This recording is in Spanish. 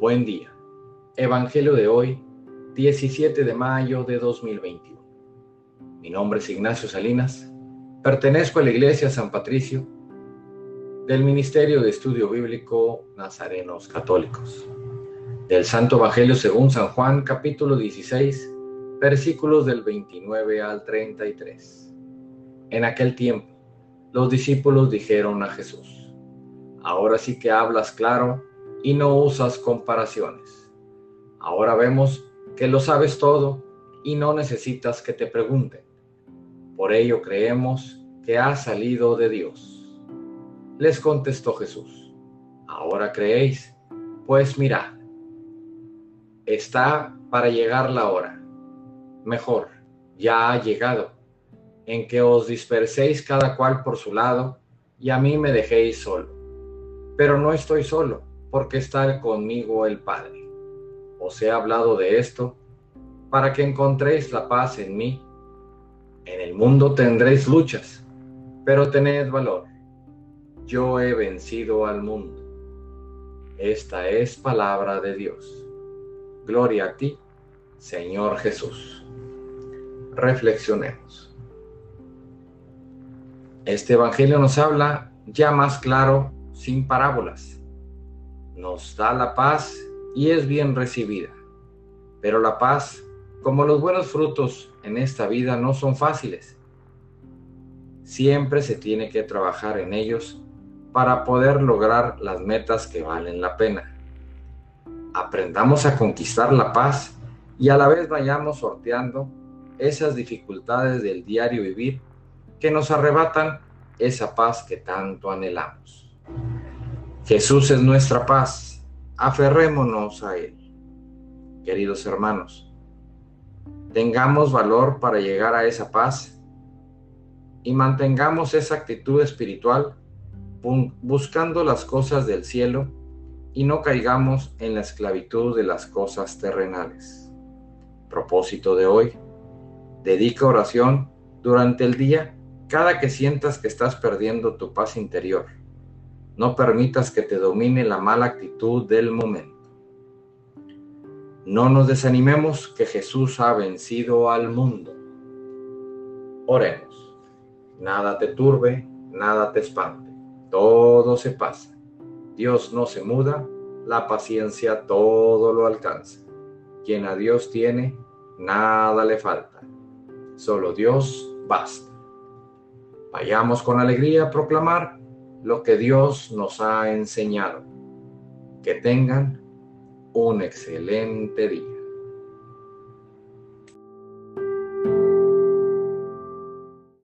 Buen día. Evangelio de hoy, 17 de mayo de 2021. Mi nombre es Ignacio Salinas. Pertenezco a la Iglesia San Patricio del Ministerio de Estudio Bíblico Nazarenos Católicos. Del Santo Evangelio según San Juan, capítulo 16, versículos del 29 al 33. En aquel tiempo, los discípulos dijeron a Jesús, ahora sí que hablas claro y no usas comparaciones. Ahora vemos que lo sabes todo y no necesitas que te pregunten. Por ello creemos que has salido de Dios. Les contestó Jesús, ahora creéis, pues mirad, está para llegar la hora. Mejor, ya ha llegado, en que os disperséis cada cual por su lado y a mí me dejéis solo. Pero no estoy solo porque está conmigo el Padre. Os he hablado de esto para que encontréis la paz en mí. En el mundo tendréis luchas, pero tened valor. Yo he vencido al mundo. Esta es palabra de Dios. Gloria a ti, Señor Jesús. Reflexionemos. Este Evangelio nos habla ya más claro, sin parábolas nos da la paz y es bien recibida. Pero la paz, como los buenos frutos en esta vida, no son fáciles. Siempre se tiene que trabajar en ellos para poder lograr las metas que valen la pena. Aprendamos a conquistar la paz y a la vez vayamos sorteando esas dificultades del diario vivir que nos arrebatan esa paz que tanto anhelamos. Jesús es nuestra paz. Aferrémonos a Él. Queridos hermanos, tengamos valor para llegar a esa paz y mantengamos esa actitud espiritual buscando las cosas del cielo y no caigamos en la esclavitud de las cosas terrenales. Propósito de hoy, dedica oración durante el día cada que sientas que estás perdiendo tu paz interior no permitas que te domine la mala actitud del momento. No nos desanimemos que Jesús ha vencido al mundo. Oremos. Nada te turbe, nada te espante. Todo se pasa. Dios no se muda, la paciencia todo lo alcanza. Quien a Dios tiene, nada le falta. Solo Dios basta. Vayamos con alegría a proclamar lo que Dios nos ha enseñado. Que tengan un excelente día.